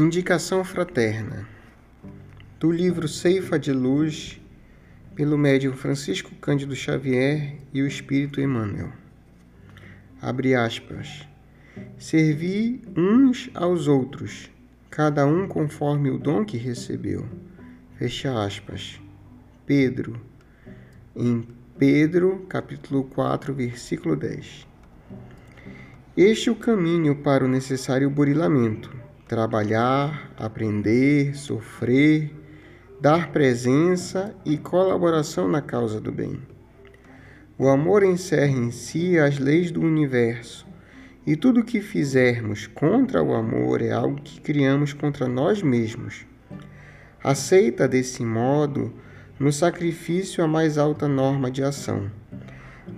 Indicação fraterna do livro Ceifa de Luz, pelo médium Francisco Cândido Xavier e o Espírito Emmanuel. Abre aspas. Servi uns aos outros, cada um conforme o dom que recebeu. Fecha aspas. Pedro, em Pedro, capítulo 4, versículo 10. Este é o caminho para o necessário burilamento trabalhar, aprender, sofrer, dar presença e colaboração na causa do bem. O amor encerra em si as leis do universo, e tudo o que fizermos contra o amor é algo que criamos contra nós mesmos. Aceita desse modo no sacrifício a mais alta norma de ação.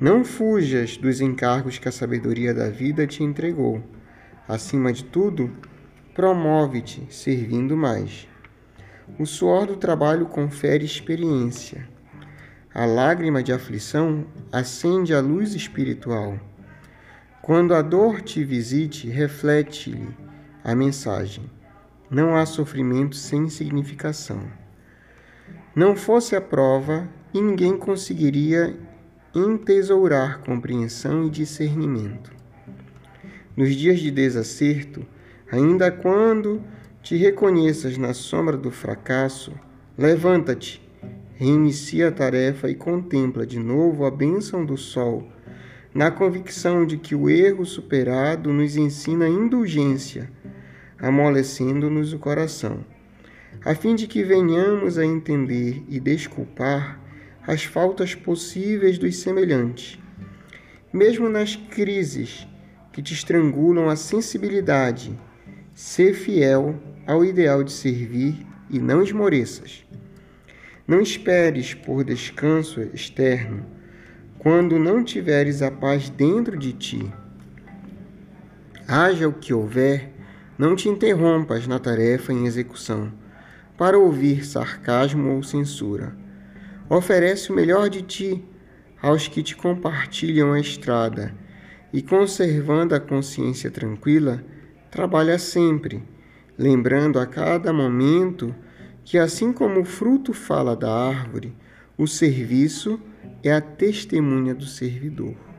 Não fujas dos encargos que a sabedoria da vida te entregou. Acima de tudo, promove-te servindo mais. O suor do trabalho confere experiência. A lágrima de aflição acende a luz espiritual. Quando a dor te visite, reflete-lhe a mensagem. Não há sofrimento sem significação. Não fosse a prova, ninguém conseguiria entesourar compreensão e discernimento. Nos dias de desacerto, Ainda quando te reconheças na sombra do fracasso, levanta-te, reinicia a tarefa e contempla de novo a bênção do sol, na convicção de que o erro superado nos ensina indulgência, amolecendo-nos o coração, a fim de que venhamos a entender e desculpar as faltas possíveis dos semelhantes. Mesmo nas crises que te estrangulam a sensibilidade, Ser fiel ao ideal de servir e não esmoreças. Não esperes por descanso externo quando não tiveres a paz dentro de ti. Haja o que houver, não te interrompas na tarefa em execução, para ouvir sarcasmo ou censura. Oferece o melhor de ti aos que te compartilham a estrada, e conservando a consciência tranquila, Trabalha sempre, lembrando a cada momento que, assim como o fruto fala da árvore, o serviço é a testemunha do servidor.